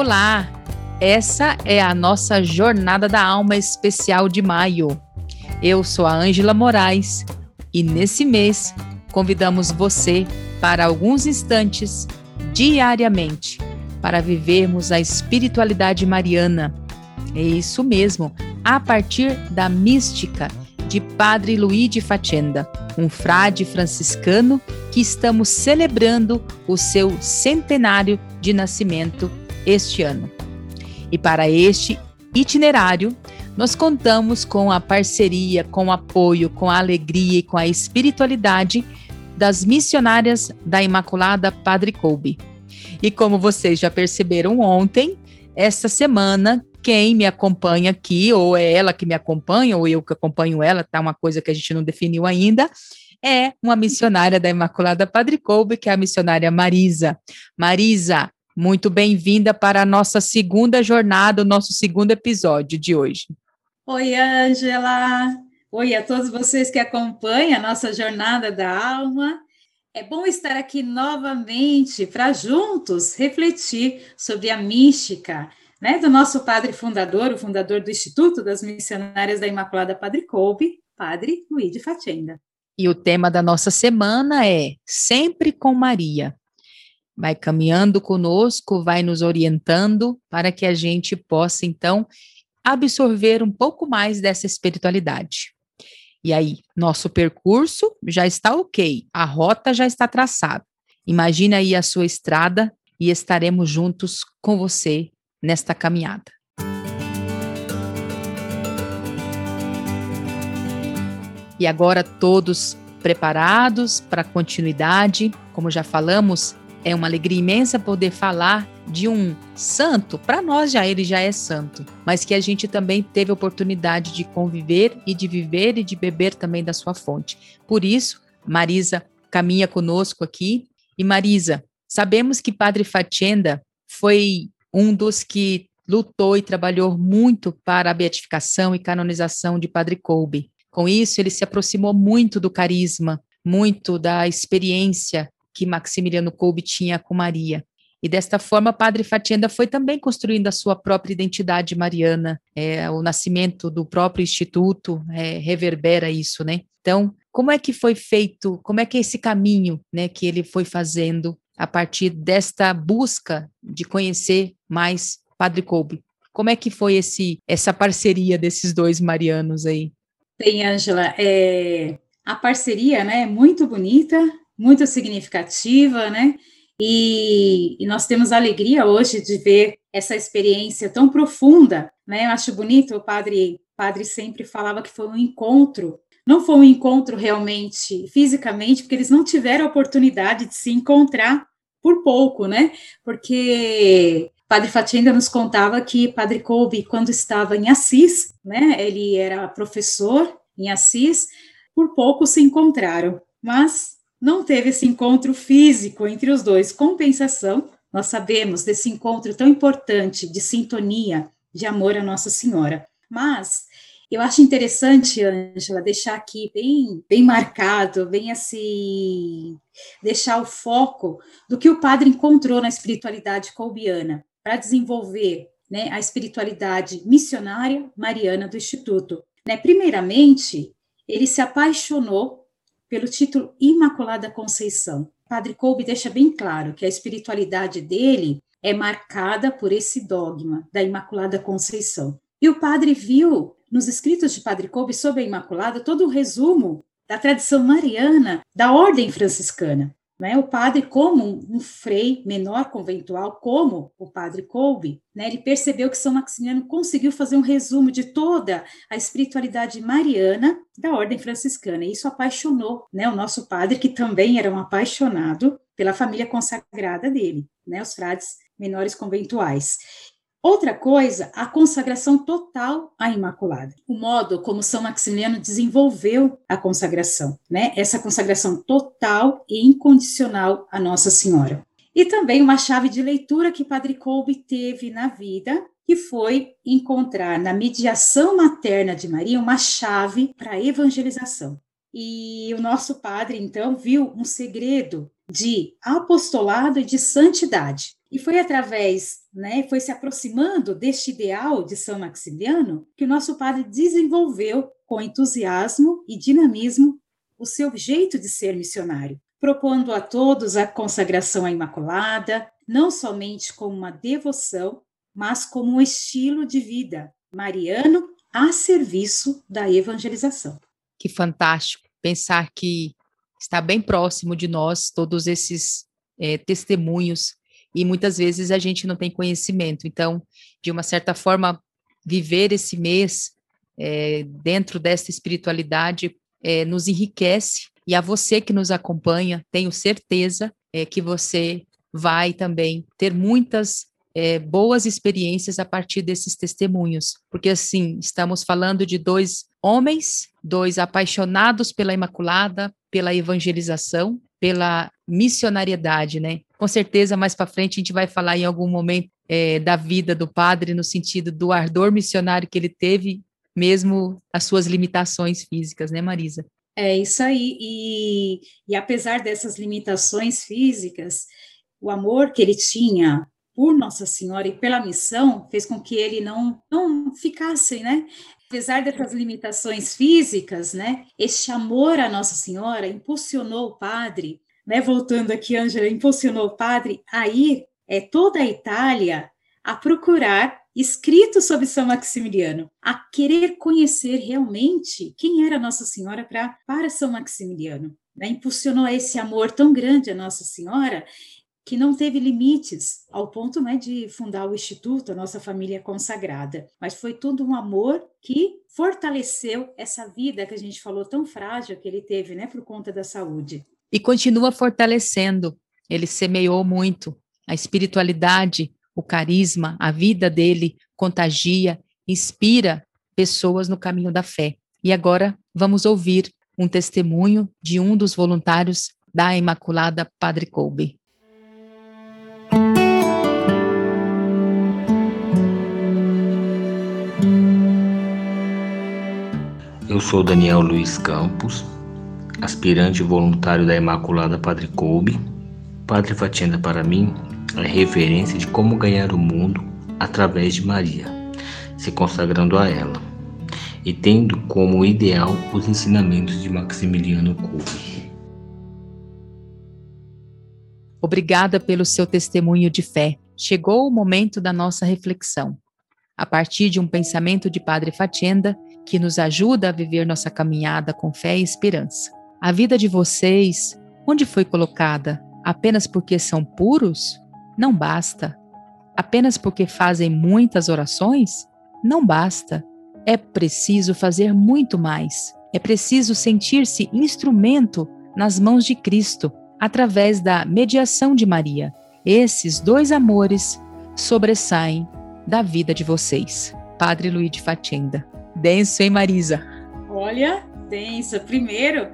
Olá! Essa é a nossa Jornada da Alma especial de maio. Eu sou a Ângela Moraes e nesse mês convidamos você para alguns instantes diariamente para vivermos a espiritualidade mariana. É isso mesmo, a partir da mística de Padre Luiz de Facenda, um frade franciscano que estamos celebrando o seu centenário de nascimento este ano. E para este itinerário, nós contamos com a parceria, com o apoio, com a alegria e com a espiritualidade das missionárias da Imaculada Padre Colbe. E como vocês já perceberam ontem, esta semana quem me acompanha aqui, ou é ela que me acompanha, ou eu que acompanho ela, tá uma coisa que a gente não definiu ainda, é uma missionária da Imaculada Padre Colbe, que é a missionária Marisa. Marisa, muito bem-vinda para a nossa segunda jornada, o nosso segundo episódio de hoje. Oi, Ângela. Oi a todos vocês que acompanham a nossa jornada da alma. É bom estar aqui novamente para juntos refletir sobre a mística né, do nosso padre fundador, o fundador do Instituto das Missionárias da Imaculada Padre Colbe, Padre Luiz de Fatenda. E o tema da nossa semana é Sempre com Maria. Vai caminhando conosco, vai nos orientando para que a gente possa, então, absorver um pouco mais dessa espiritualidade. E aí, nosso percurso já está ok, a rota já está traçada. Imagina aí a sua estrada e estaremos juntos com você nesta caminhada. E agora todos preparados para a continuidade, como já falamos, é uma alegria imensa poder falar de um santo, para nós já ele já é santo, mas que a gente também teve a oportunidade de conviver e de viver e de beber também da sua fonte. Por isso, Marisa caminha conosco aqui. E Marisa, sabemos que Padre Fatenda foi um dos que lutou e trabalhou muito para a beatificação e canonização de Padre Kolbe. Com isso, ele se aproximou muito do carisma, muito da experiência que Maximiliano Kolbe tinha com Maria. E desta forma, Padre Fatienda foi também construindo a sua própria identidade mariana. É, o nascimento do próprio instituto é, reverbera isso, né? Então, como é que foi feito? Como é que é esse caminho, né, que ele foi fazendo a partir desta busca de conhecer mais Padre Kolbe. Como é que foi esse essa parceria desses dois marianos aí? Bem, Ângela, é, a parceria né, é muito bonita, muito significativa, né? E, e, nós temos a alegria hoje de ver essa experiência tão profunda, né? Eu acho bonito, o padre, padre sempre falava que foi um encontro, não foi um encontro realmente fisicamente, porque eles não tiveram a oportunidade de se encontrar por pouco, né? Porque Padre Fatinda nos contava que Padre Kolbe, quando estava em Assis, né? Ele era professor em Assis, por pouco se encontraram, mas não teve esse encontro físico entre os dois. Compensação, nós sabemos desse encontro tão importante de sintonia, de amor a Nossa Senhora. Mas eu acho interessante, Ângela, deixar aqui bem, bem marcado, bem assim, deixar o foco do que o padre encontrou na espiritualidade colbiana para desenvolver né, a espiritualidade missionária mariana do Instituto. Né, primeiramente, ele se apaixonou pelo título Imaculada Conceição. Padre Kolbe deixa bem claro que a espiritualidade dele é marcada por esse dogma da Imaculada Conceição. E o padre viu nos escritos de Padre Kolbe sobre a Imaculada todo o resumo da tradição mariana da ordem franciscana. Né? O padre, como um, frei menor conventual, como o padre Kolbe, né? ele percebeu que São Maximiano conseguiu fazer um resumo de toda a espiritualidade mariana da ordem franciscana. E isso apaixonou né? o nosso padre, que também era um apaixonado pela família consagrada dele, né? os frades menores conventuais. Outra coisa, a consagração total à Imaculada. O modo como São Maximiliano desenvolveu a consagração, né? Essa consagração total e incondicional à Nossa Senhora. E também uma chave de leitura que Padre Kolbe teve na vida, que foi encontrar na mediação materna de Maria uma chave para a evangelização. E o nosso padre, então, viu um segredo de apostolado e de santidade E foi através, né, foi se aproximando deste ideal de São Maximiliano que o nosso padre desenvolveu com entusiasmo e dinamismo o seu jeito de ser missionário, propondo a todos a consagração à Imaculada, não somente como uma devoção, mas como um estilo de vida mariano a serviço da evangelização. Que fantástico pensar que está bem próximo de nós todos esses é, testemunhos e muitas vezes a gente não tem conhecimento. Então, de uma certa forma, viver esse mês é, dentro dessa espiritualidade é, nos enriquece. E a você que nos acompanha, tenho certeza é, que você vai também ter muitas é, boas experiências a partir desses testemunhos, porque assim estamos falando de dois homens, dois apaixonados pela Imaculada, pela evangelização, pela missionariedade, né? Com certeza mais para frente a gente vai falar em algum momento é, da vida do padre no sentido do ardor missionário que ele teve, mesmo as suas limitações físicas, né, Marisa? É isso aí. E, e apesar dessas limitações físicas, o amor que ele tinha por Nossa Senhora e pela missão fez com que ele não, não ficasse, né? Apesar dessas limitações físicas, né? Este amor a Nossa Senhora impulsionou o padre, né? Voltando aqui, Ângela, impulsionou o padre a ir é, toda a Itália a procurar escrito sobre São Maximiliano, a querer conhecer realmente quem era Nossa Senhora pra, para São Maximiliano. Né? Impulsionou esse amor tão grande a Nossa Senhora que não teve limites ao ponto né, de fundar o Instituto, a nossa família consagrada, mas foi tudo um amor que fortaleceu essa vida que a gente falou tão frágil que ele teve, né, por conta da saúde. E continua fortalecendo. Ele semeou muito a espiritualidade, o carisma, a vida dele contagia, inspira pessoas no caminho da fé. E agora vamos ouvir um testemunho de um dos voluntários da Imaculada Padre Colbe. Eu sou Daniel Luiz Campos, aspirante voluntário da Imaculada Padre Coube. Padre Fatienda para mim é referência de como ganhar o mundo através de Maria, se consagrando a ela e tendo como ideal os ensinamentos de Maximiliano Kolbe. Obrigada pelo seu testemunho de fé. Chegou o momento da nossa reflexão. A partir de um pensamento de Padre Fatienda, que nos ajuda a viver nossa caminhada com fé e esperança. A vida de vocês, onde foi colocada? Apenas porque são puros? Não basta. Apenas porque fazem muitas orações? Não basta. É preciso fazer muito mais. É preciso sentir-se instrumento nas mãos de Cristo, através da mediação de Maria. Esses dois amores sobressaem da vida de vocês. Padre Luiz de Fatenda. Denso, hein, Marisa? Olha, denso. Primeiro,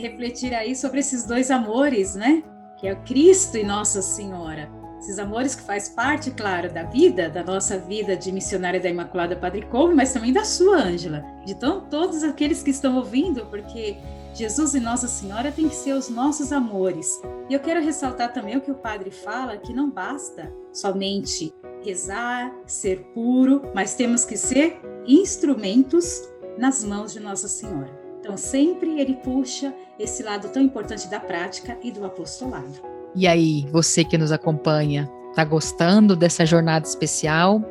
refletir aí sobre esses dois amores, né? Que é o Cristo e Nossa Senhora. Esses amores que faz parte, claro, da vida, da nossa vida de missionária da Imaculada Padre Couve, mas também da sua, Ângela. De tão, todos aqueles que estão ouvindo, porque Jesus e Nossa Senhora têm que ser os nossos amores. E eu quero ressaltar também o que o padre fala, que não basta somente rezar, ser puro, mas temos que ser instrumentos nas mãos de Nossa Senhora. Então, sempre ele puxa esse lado tão importante da prática e do apostolado. E aí, você que nos acompanha, está gostando dessa jornada especial?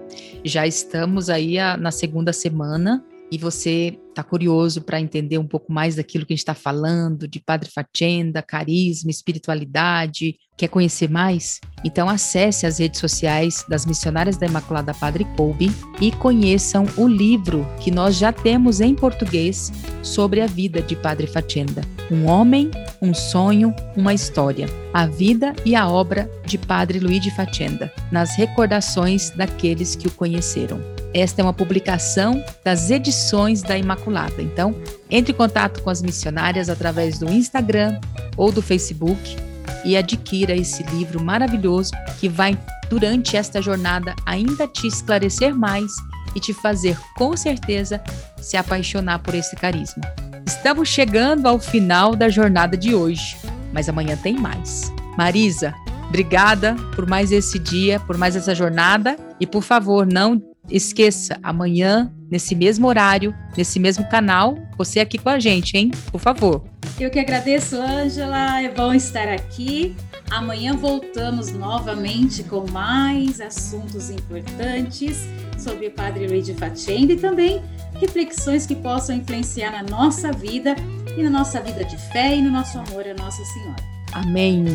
Já estamos aí na segunda semana e você está curioso para entender um pouco mais daquilo que a gente está falando, de Padre Fatenda, carisma, espiritualidade, quer conhecer mais? Então acesse as redes sociais das Missionárias da Imaculada Padre Colby e conheçam o livro que nós já temos em português sobre a vida de Padre Fatenda. Um homem, um sonho, uma história. A vida e a obra de Padre Luiz de Fatenda, nas recordações daqueles que o conheceram. Esta é uma publicação das edições da Imaculada. Então, entre em contato com as missionárias através do Instagram ou do Facebook e adquira esse livro maravilhoso que vai, durante esta jornada, ainda te esclarecer mais e te fazer, com certeza, se apaixonar por esse carisma. Estamos chegando ao final da jornada de hoje, mas amanhã tem mais. Marisa, Obrigada por mais esse dia, por mais essa jornada e por favor, não esqueça, amanhã, nesse mesmo horário, nesse mesmo canal, você aqui com a gente, hein? Por favor. Eu que agradeço, Ângela. É bom estar aqui. Amanhã voltamos novamente com mais assuntos importantes sobre o Padre Luiz de Fatenda e também reflexões que possam influenciar na nossa vida e na nossa vida de fé e no nosso amor a Nossa Senhora. Amém.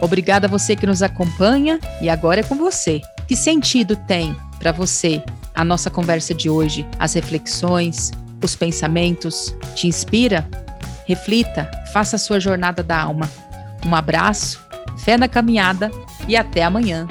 Obrigada a você que nos acompanha e agora é com você. Que sentido tem para você a nossa conversa de hoje? As reflexões, os pensamentos? Te inspira? Reflita, faça a sua jornada da alma. Um abraço, fé na caminhada e até amanhã.